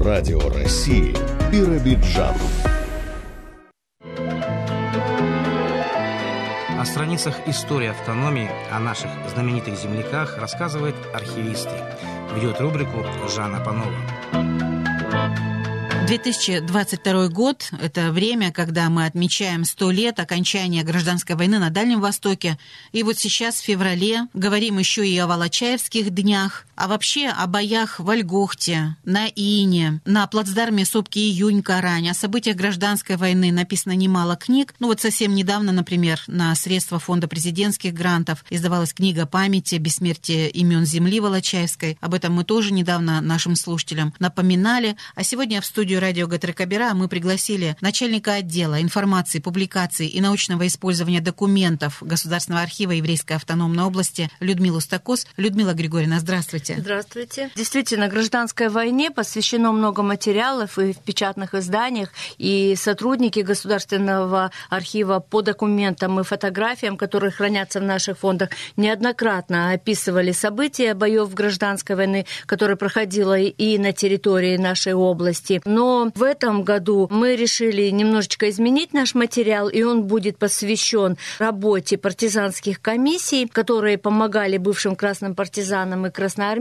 Радио России Биробиджан. О страницах истории автономии, о наших знаменитых земляках рассказывает архивисты. Ведет рубрику Жанна Панова. 2022 год – это время, когда мы отмечаем 100 лет окончания гражданской войны на Дальнем Востоке. И вот сейчас, в феврале, говорим еще и о Волочаевских днях, а вообще о боях в Ольгохте, на Ине, на плацдарме сопки Июнь-Карань, о событиях гражданской войны написано немало книг. Ну вот совсем недавно, например, на средства Фонда президентских грантов издавалась книга памяти «Бессмертие имен земли Волочаевской». Об этом мы тоже недавно нашим слушателям напоминали. А сегодня в студию радио Гатрекабера мы пригласили начальника отдела информации, публикаций и научного использования документов Государственного архива Еврейской автономной области Людмилу Стакос. Людмила Григорьевна, здравствуйте. Здравствуйте. Действительно, гражданской войне посвящено много материалов и в печатных изданиях, и сотрудники Государственного архива по документам и фотографиям, которые хранятся в наших фондах, неоднократно описывали события боев гражданской войны, которые проходила и на территории нашей области. Но в этом году мы решили немножечко изменить наш материал, и он будет посвящен работе партизанских комиссий, которые помогали бывшим красным партизанам и красноармейцам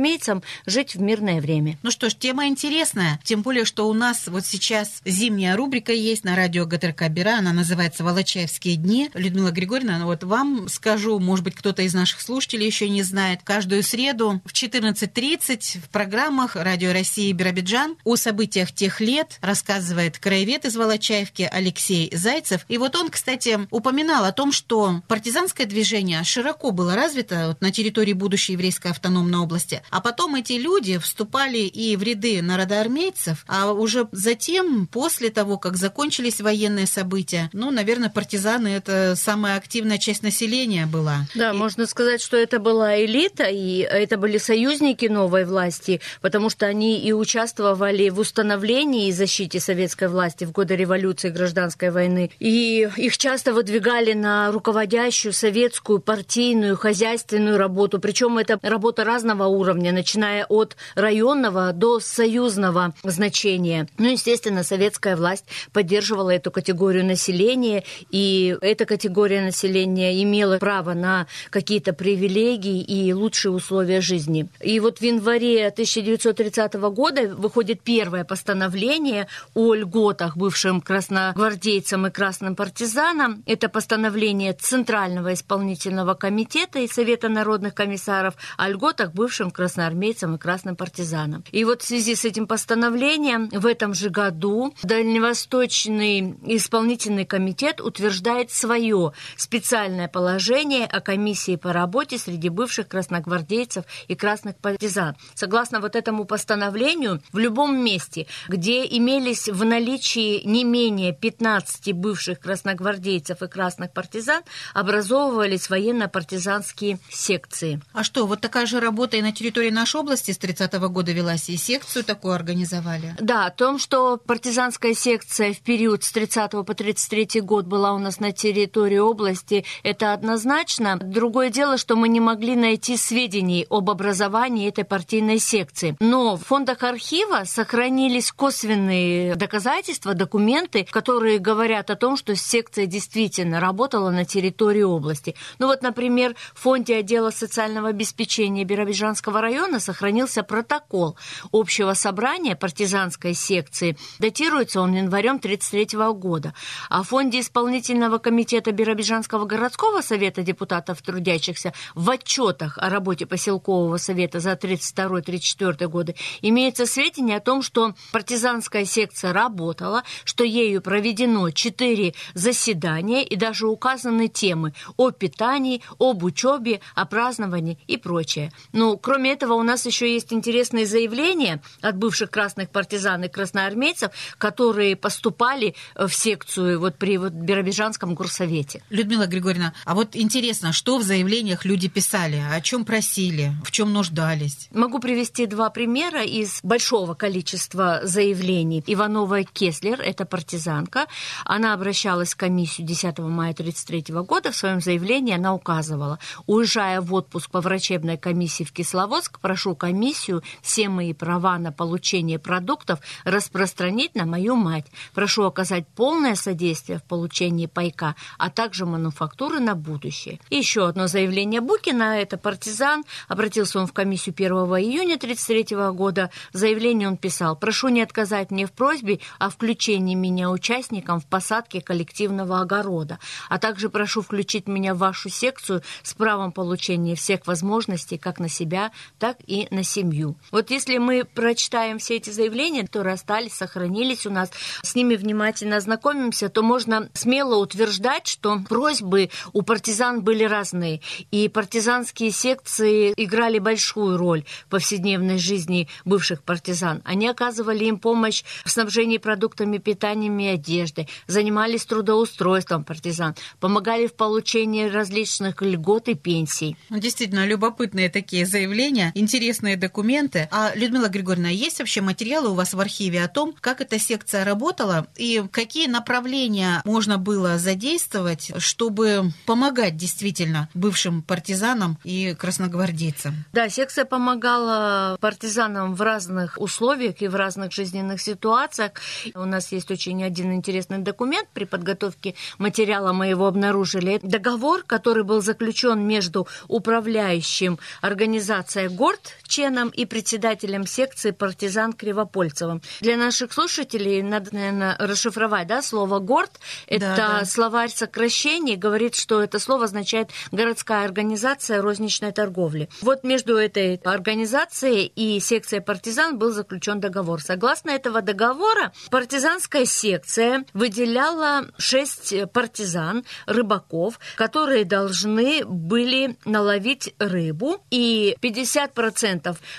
жить в мирное время. Ну что ж, тема интересная, тем более, что у нас вот сейчас зимняя рубрика есть на радио ГТРК Бера, она называется «Волочаевские дни». Людмила Григорьевна, ну вот вам скажу, может быть, кто-то из наших слушателей еще не знает, каждую среду в 14.30 в программах Радио России Биробиджан о событиях тех лет, рассказывает краевед из Волочаевки Алексей Зайцев. И вот он, кстати, упоминал о том, что партизанское движение широко было развито на территории будущей еврейской автономной области. А потом эти люди вступали и в ряды народоармейцев, а уже затем, после того, как закончились военные события, ну, наверное, партизаны – это самая активная часть населения была. Да, и... можно сказать, что это была элита, и это были союзники новой власти, потому что они и участвовали в установлении и защите советской власти в годы революции и гражданской войны. И их часто выдвигали на руководящую советскую партийную, хозяйственную работу. Причем это работа разного уровня, начиная от районного до союзного значения. Ну, естественно, советская власть поддерживала эту категорию населения, и эта категория населения имела право на какие-то привилегии и лучшие условия жизни. И вот в январе 1930 года выходит первое постановление о льготах бывшим красногвардейцам и красным партизанам. Это постановление Центрального исполнительного комитета и Совета народных комиссаров о льготах бывшим красноармейцам и красным партизанам. И вот в связи с этим постановлением в этом же году Дальневосточный исполнительный комитет утверждает свое специальное положение о комиссии по работе среди бывших красногвардейцев и красных партизан. Согласно вот этому постановлению, в любом месте, где имелись в наличии не менее 15 бывших красногвардейцев и красных партизан, образовывались военно-партизанские секции. А что, вот такая же работа и на территории нашей области с 30-го года велась, и секцию такую организовали? Да, о том, что партизанская секция в период с 30 по 33 год была у нас на территории области, это однозначно. Другое дело, что мы не могли найти сведений об образовании этой партийной секции. Но в фондах архива сохранились косвенные доказательства, документы, которые говорят о том, что секция действительно работала на территории области. Ну вот, например, в фонде отдела социального обеспечения Биробиджанского района сохранился протокол общего собрания партизанской секции. Датируется он январем 1933 года. А в фонде исполнительного комитета Биробиджанского городского совета депутатов трудящихся в отчетах о работе поселкового совета за 1932-1934 годы имеется сведения о том, что партизанская секция работала, что ею проведено четыре заседания и даже указаны темы о питании, об учебе, о праздновании и прочее. Но кроме этого у нас еще есть интересные заявления от бывших красных партизан и красноармейцев, которые поступали в секцию вот при вот Биробиджанском горсовете. Людмила Григорьевна, а вот интересно, что в заявлениях люди писали, о чем просили, в чем нуждались? Могу привести два примера из большого количества заявлений заявлений. Иванова Кеслер, это партизанка, она обращалась в комиссию 10 мая 1933 года. В своем заявлении она указывала, уезжая в отпуск по врачебной комиссии в Кисловодск, прошу комиссию все мои права на получение продуктов распространить на мою мать. Прошу оказать полное содействие в получении пайка, а также мануфактуры на будущее. И еще одно заявление Букина, это партизан, обратился он в комиссию 1 июня 1933 года. В заявлении он писал, прошу не отказать мне в просьбе о включении меня участником в посадке коллективного огорода, а также прошу включить меня в вашу секцию с правом получения всех возможностей как на себя, так и на семью. Вот если мы прочитаем все эти заявления, которые остались, сохранились у нас, с ними внимательно ознакомимся, то можно смело утверждать, что просьбы у партизан были разные, и партизанские секции играли большую роль в повседневной жизни бывших партизан. Они оказывали им помощь в снабжении продуктами питания и одеждой, занимались трудоустройством партизан, помогали в получении различных льгот и пенсий. Ну, действительно, любопытные такие заявления, интересные документы. А, Людмила Григорьевна, есть вообще материалы у вас в архиве о том, как эта секция работала и какие направления можно было задействовать, чтобы помогать действительно бывшим партизанам и красногвардейцам? Да, секция помогала партизанам в разных условиях и в разных жизненных ситуациях. У нас есть очень один интересный документ при подготовке материала, мы его обнаружили. Договор, который был заключен между управляющим организацией ГОРД Ченом и председателем секции партизан Кривопольцевым. Для наших слушателей надо, наверное, расшифровать да, слово ГОРД. Это да, да. словарь сокращений, говорит, что это слово означает городская организация розничной торговли. Вот между этой организацией и секцией партизан был заключен договор. Согласно этого договора, партизанская секция выделяла шесть партизан, рыбаков, которые должны были наловить рыбу, и 50%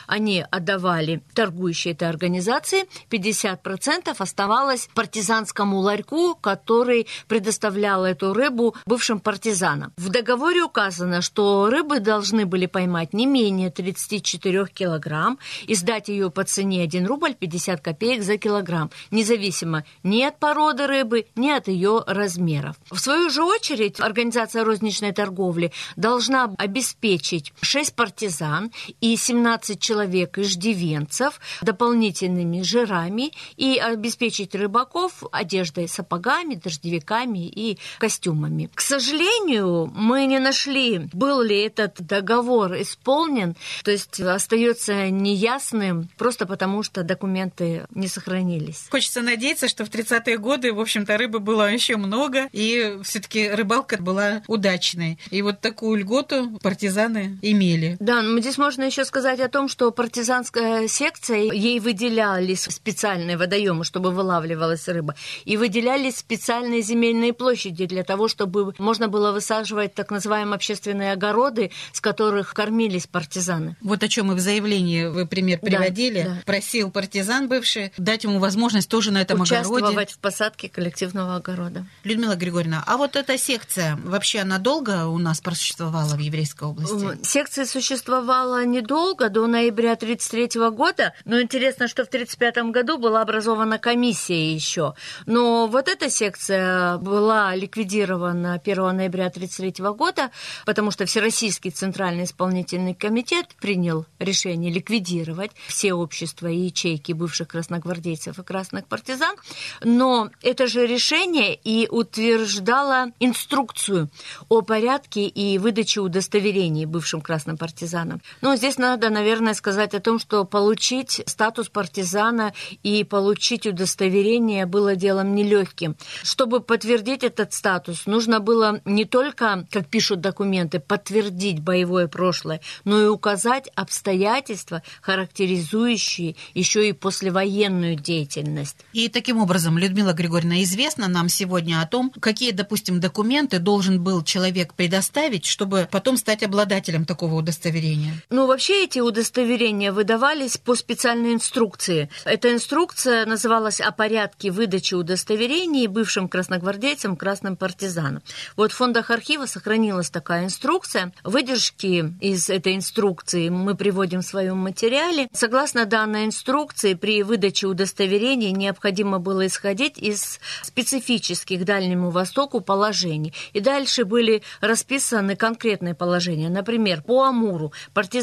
они отдавали торгующей этой организации, 50% оставалось партизанскому ларьку, который предоставлял эту рыбу бывшим партизанам. В договоре указано, что рыбы должны были поймать не менее 34 килограмм и сдать ее по цене 1 рубль 50 копеек за килограмм, независимо ни от породы рыбы, ни от ее размеров. В свою же очередь, организация розничной торговли должна обеспечить 6 партизан и 17 человек иждивенцев дополнительными жирами и обеспечить рыбаков одеждой, сапогами, дождевиками и костюмами. К сожалению, мы не нашли, был ли этот договор исполнен, то есть остается неясным просто потому, что документы не сохранились. Хочется надеяться, что в 30-е годы, в общем-то, рыбы было еще много, и все-таки рыбалка была удачной. И вот такую льготу партизаны имели. Да, но здесь можно еще сказать о том, что партизанская секция, ей выделялись специальные водоемы, чтобы вылавливалась рыба, и выделялись специальные земельные площади для того, чтобы можно было высаживать так называемые общественные огороды, с которых кормились партизаны. Вот о чем и в заявлении вы пример приводили. Да, да. Просил партизан бывший дать ему возможность тоже на этом Участвовать огороде. в посадке коллективного огорода. Людмила Григорьевна, а вот эта секция, вообще она долго у нас просуществовала в Еврейской области? Секция существовала недолго, до ноября 1933 года, но интересно, что в 1935 году была образована комиссия еще. Но вот эта секция была ликвидирована 1 ноября 1933 года, потому что Всероссийский Центральный исполнительный комитет принял решение ликвидировать все общества и ячейки бывших красногвардейцев и красных партизан, но это же решение и утверждало инструкцию о порядке и выдаче удостоверений бывшим красным партизанам. Но здесь надо, наверное, сказать о том, что получить статус партизана и получить удостоверение было делом нелегким. Чтобы подтвердить этот статус, нужно было не только, как пишут документы, подтвердить боевое прошлое, но и указать обстоятельства, характеризующие еще и послевоенную деятельность. И таким образом, Людмила Григорьевна, известно нам сегодня о том, какие, допустим, документы должен был человек предоставить, чтобы потом стать обладателем такого удостоверения? Ну, вообще эти удостоверения выдавались по специальной инструкции. Эта инструкция называлась «О порядке выдачи удостоверений бывшим красногвардейцам, красным партизанам». Вот в фондах архива сохранилась такая инструкция. Выдержки из этой инструкции мы приводим в своем материале. Согласно данной инструкции, при выдаче удостоверений необходимо было исходить из специфических Дальнему Востоку положений. И дальше были расписаны конкретные положения. Например, по Амуру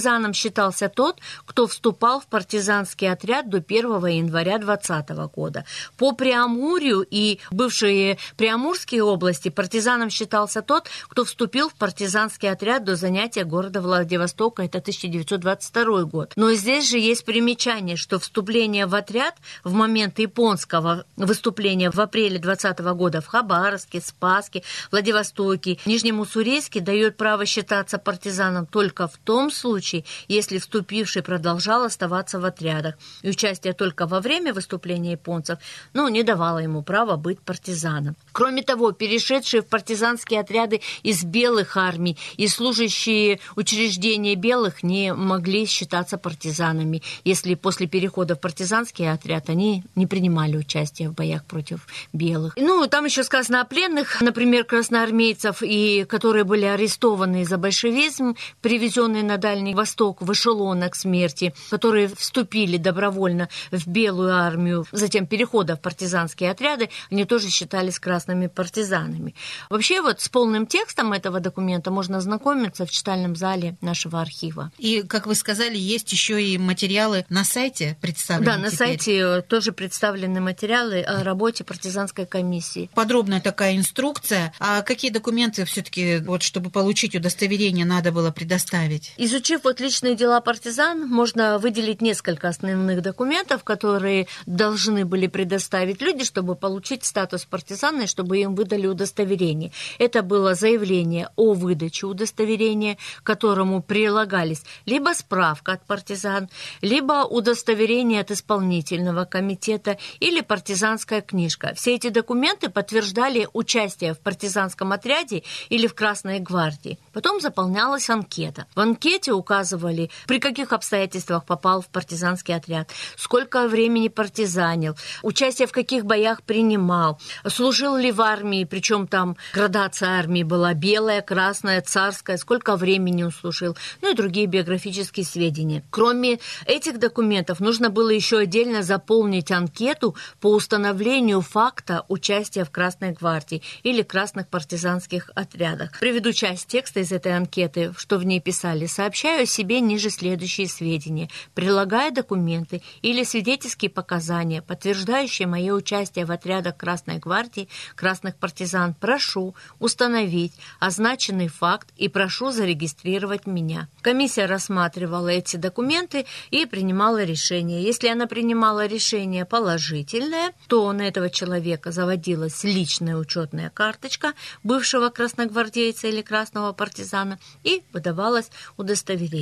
партизаном считался тот, кто вступал в партизанский отряд до 1 января 2020 года. По Преамурью и бывшие Преамурские области партизаном считался тот, кто вступил в партизанский отряд до занятия города Владивостока, это 1922 год. Но здесь же есть примечание, что вступление в отряд в момент японского выступления в апреле 2020 года в Хабаровске, Спаске, Владивостоке, Нижнем Уссурийске дает право считаться партизаном только в том случае, если вступивший продолжал оставаться в отрядах. И участие только во время выступления японцев, ну, не давало ему права быть партизаном. Кроме того, перешедшие в партизанские отряды из белых армий и служащие учреждения белых не могли считаться партизанами, если после перехода в партизанский отряд они не принимали участие в боях против белых. Ну, там еще сказано о пленных, например, красноармейцев, и которые были арестованы за большевизм, привезенные на Дальний Восток в эшелонах смерти, которые вступили добровольно в белую армию, затем перехода в партизанские отряды, они тоже считались красными партизанами. Вообще вот с полным текстом этого документа можно ознакомиться в читальном зале нашего архива. И, как вы сказали, есть еще и материалы на сайте представлены. Да, на теперь. сайте тоже представлены материалы о работе партизанской комиссии. Подробная такая инструкция. А какие документы все-таки, вот, чтобы получить удостоверение, надо было предоставить? Изучив вот личные дела партизан, можно выделить несколько основных документов, которые должны были предоставить люди, чтобы получить статус партизана и чтобы им выдали удостоверение. Это было заявление о выдаче удостоверения, к которому прилагались либо справка от партизан, либо удостоверение от исполнительного комитета или партизанская книжка. Все эти документы подтверждали участие в партизанском отряде или в Красной гвардии. Потом заполнялась анкета. В анкете указывали, при каких обстоятельствах попал в партизанский отряд, сколько времени партизанил, участие в каких боях принимал, служил ли в армии, причем там градация армии была белая, красная, царская, сколько времени он служил, ну и другие биографические сведения. Кроме этих документов, нужно было еще отдельно заполнить анкету по установлению факта участия в Красной гвардии или красных партизанских отрядах. Приведу часть текста из этой анкеты, что в ней писали. Сообщаю себе ниже следующие сведения. Прилагая документы или свидетельские показания, подтверждающие мое участие в отрядах Красной гвардии, красных партизан, прошу установить означенный факт и прошу зарегистрировать меня. Комиссия рассматривала эти документы и принимала решение. Если она принимала решение положительное, то на этого человека заводилась личная учетная карточка бывшего красногвардейца или красного партизана и выдавалось удостоверение.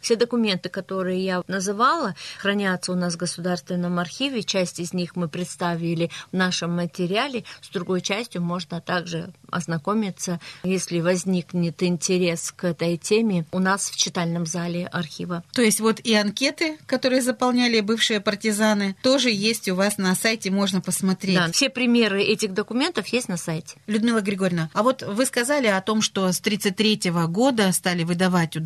Все документы, которые я называла, хранятся у нас в Государственном архиве. Часть из них мы представили в нашем материале. С другой частью можно также ознакомиться, если возникнет интерес к этой теме, у нас в читальном зале архива. То есть вот и анкеты, которые заполняли бывшие партизаны, тоже есть у вас на сайте, можно посмотреть. Да, все примеры этих документов есть на сайте. Людмила Григорьевна, а вот вы сказали о том, что с 1933 года стали выдавать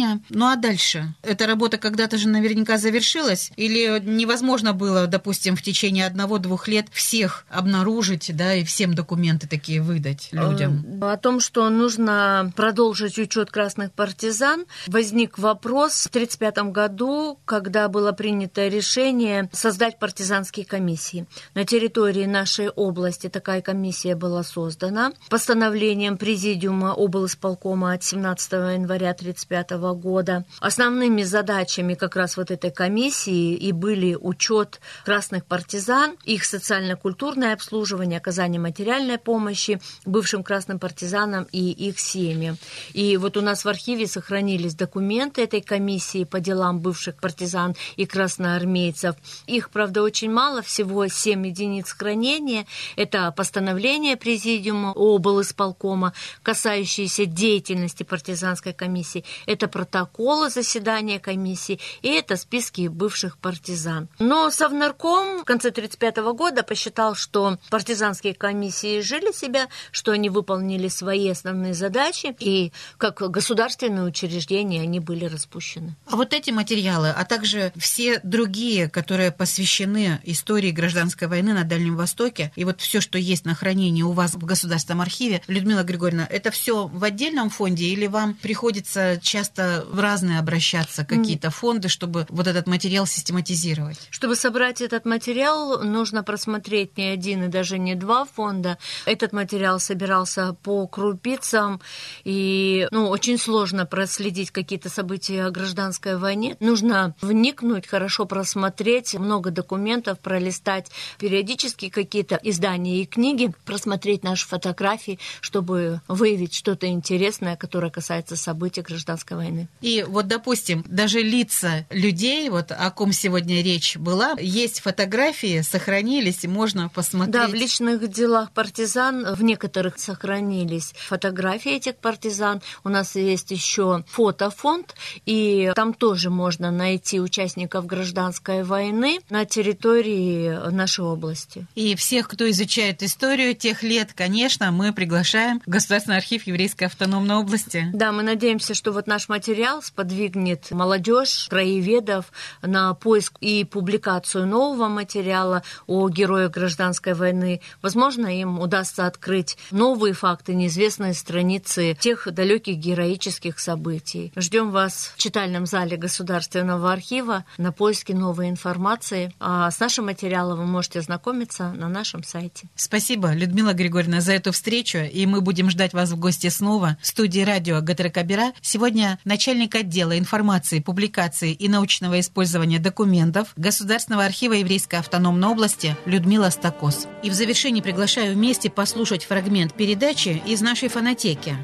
удостоверения. Ну а дальше? Эта работа когда-то же наверняка завершилась? Или невозможно было, допустим, в течение одного-двух лет всех обнаружить, да, и всем документы такие выдать людям? О том, что нужно продолжить учет красных партизан, возник вопрос в 1935 году, когда было принято решение создать партизанские комиссии. На территории нашей области такая комиссия была создана постановлением Президиума облсполкома от 17 января 1935 года. Основными задачами как раз вот этой комиссии и были учет красных партизан, их социально-культурное обслуживание, оказание материальной помощи бывшим красным партизанам и их семьям. И вот у нас в архиве сохранились документы этой комиссии по делам бывших партизан и красноармейцев. Их, правда, очень мало, всего 7 единиц хранения. Это постановление Президиума облсполкома, касающиеся деятельности партизанской комиссии. Это протоколы заседания комиссии и это списки бывших партизан. Но Совнарком в конце 1935 года посчитал, что партизанские комиссии жили себя, что они выполнили свои основные задачи, и как государственные учреждения они были распущены. А вот эти материалы, а также все другие, которые посвящены истории гражданской войны на Дальнем Востоке, и вот все, что есть на хранении у вас в Государственном архиве, Людмила Григорьевна, это все в отдельном фонде или вам приходится часто в разные обращаться какие-то фонды, чтобы вот этот материал систематизировать? Чтобы собрать этот материал, нужно просмотреть не один и даже не два фонда. Этот материал собирался по крупицам, и ну, очень сложно проследить какие-то события о гражданской войне. Нужно вникнуть, хорошо просмотреть много документов, пролистать периодически какие-то издания и книги, просмотреть наши фотографии, чтобы выявить что-то интересное, которое касается событий гражданской войны. И вот, допустим, даже лица людей, вот о ком сегодня речь была, есть фотографии, сохранились, и можно посмотреть. Да, в личных делах партизан в некоторых сохранились фотографии этих партизан. У нас есть еще фотофонд, и там тоже можно найти участников гражданской войны на территории нашей области. И всех, кто изучает историю тех лет, конечно, мы приглашаем в Государственный архив Еврейской автономной области. Да, мы надеемся, что вот наш материал сподвигнет молодежь, краеведов на поиск и публикацию нового материала о героях гражданской войны. Возможно, им удастся открыть новые факты, неизвестные страницы тех далеких героических событий. Ждем вас в читальном зале Государственного архива на поиске новой информации. А с нашим материалом вы можете ознакомиться на нашем сайте. Спасибо, Людмила Григорьевна, за эту встречу, и мы будем ждать вас в гости снова. В студии радио Гатрекабера сегодня начальник отдела информации, публикации и научного использования документов Государственного архива Еврейской автономной области Людмила Стакос. И в завершении приглашаю вместе послушать фрагмент передачи из нашей фонотеки.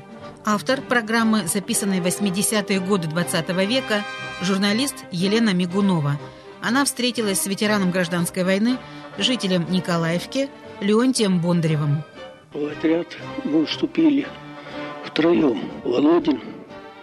Автор программы, записанной в 80-е годы 20 века, журналист Елена Мигунова. Она встретилась с ветераном гражданской войны, жителем Николаевки Леонтием Бондаревым. В отряд мы вступили втроем. Володин,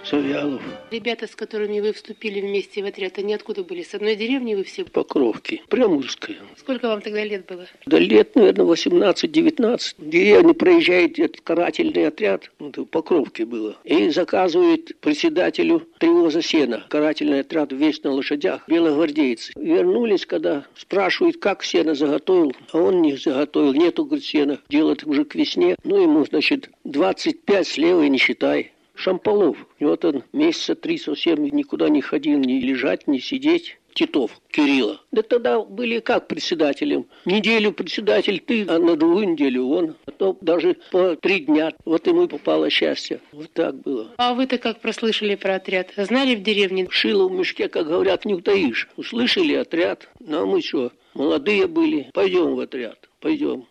Завьялов. Ребята, с которыми вы вступили вместе в отряд, они откуда были? С одной деревни вы все? Покровки. Приморская. Сколько вам тогда лет было? Да лет, наверное, 18-19. В деревне проезжает этот карательный отряд, это в Покровке было, и заказывает председателю привоза сена. Карательный отряд весь на лошадях, белогвардейцы. Вернулись, когда спрашивают, как сено заготовил, а он не заготовил, нету, говорит, сена. Делает уже к весне. Ну, ему, значит, 25 слева и не считай. Шамполов. И вот он месяца три совсем никуда не ходил, ни лежать, ни сидеть. Титов Кирилла. Да тогда были как председателем. Неделю председатель ты, а на другую неделю он. А то даже по три дня. Вот ему и попало счастье. Вот так было. А вы-то как прослышали про отряд? Знали в деревне? Шило в мешке, как говорят, не утаишь. Услышали отряд. Ну а мы что, молодые были. Пойдем в отряд. Пойдем.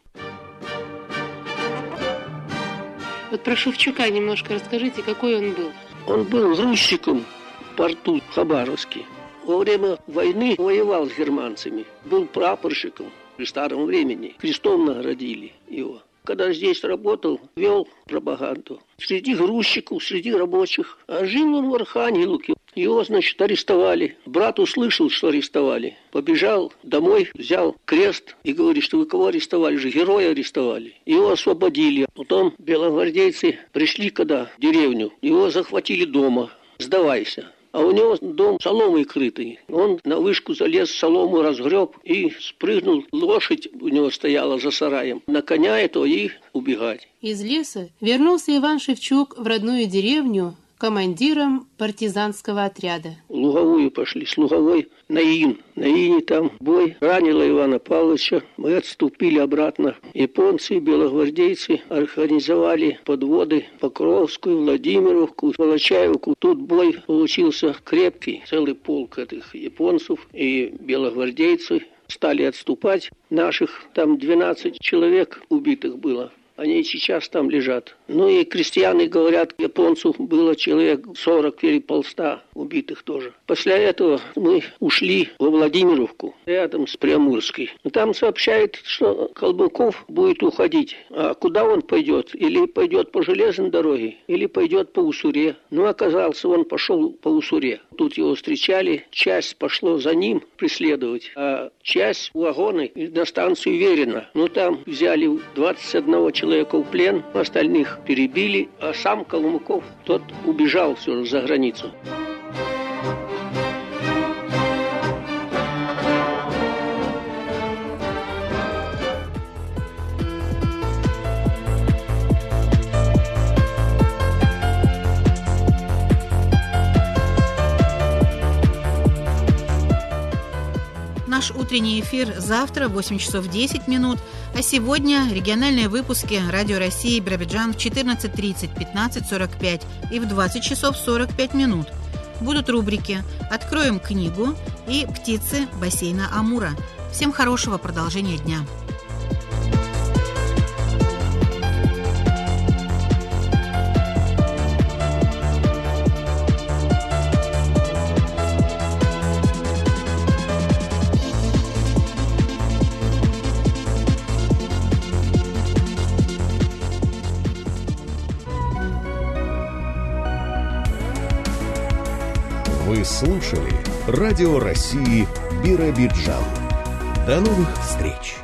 Вот про Шевчука немножко расскажите, какой он был. Он был грузчиком в порту Хабаровске. Во время войны воевал с германцами. Был прапорщиком при старом времени. Крестом наградили его. Когда здесь работал, вел пропаганду. Среди грузчиков, среди рабочих. А жил он в Архангелуке. Его, значит, арестовали. Брат услышал, что арестовали. Побежал домой, взял крест и говорит, что вы кого арестовали? Же героя арестовали. Его освободили. Потом белогвардейцы пришли когда в деревню. Его захватили дома. Сдавайся. А у него дом соломой крытый. Он на вышку залез, солому разгреб и спрыгнул. Лошадь у него стояла за сараем. На коня этого и убегать. Из леса вернулся Иван Шевчук в родную деревню командиром партизанского отряда. Луговую пошли, с Луговой на Ин. На Ине там бой ранило Ивана Павловича. Мы отступили обратно. Японцы, белогвардейцы организовали подводы Покровскую, Владимировку, Волочаевку. Тут бой получился крепкий. Целый полк этих японцев и белогвардейцы стали отступать. Наших там 12 человек убитых было. Они сейчас там лежат. Ну и крестьяне говорят, японцев было человек 40 или полста убитых тоже. После этого мы ушли во Владимировку, рядом с Приамурской. Там сообщают, что Колбаков будет уходить. А куда он пойдет? Или пойдет по железной дороге, или пойдет по Усуре. Ну, оказался, он пошел по Усуре. Тут его встречали, часть пошло за ним преследовать, а часть вагоны на станцию Верина. Ну, там взяли 21 человека в плен, остальных перебили, а сам Колмыков, тот убежал все за границу. Наш утренний эфир завтра в 8 часов 10 минут, а сегодня региональные выпуски Радио России Биробиджан в 14.30, 15.45 и в 20 часов 45 минут. Будут рубрики «Откроем книгу», и птицы бассейна Амура. Всем хорошего продолжения дня. Слушали Радио России Биробиджан. До новых встреч!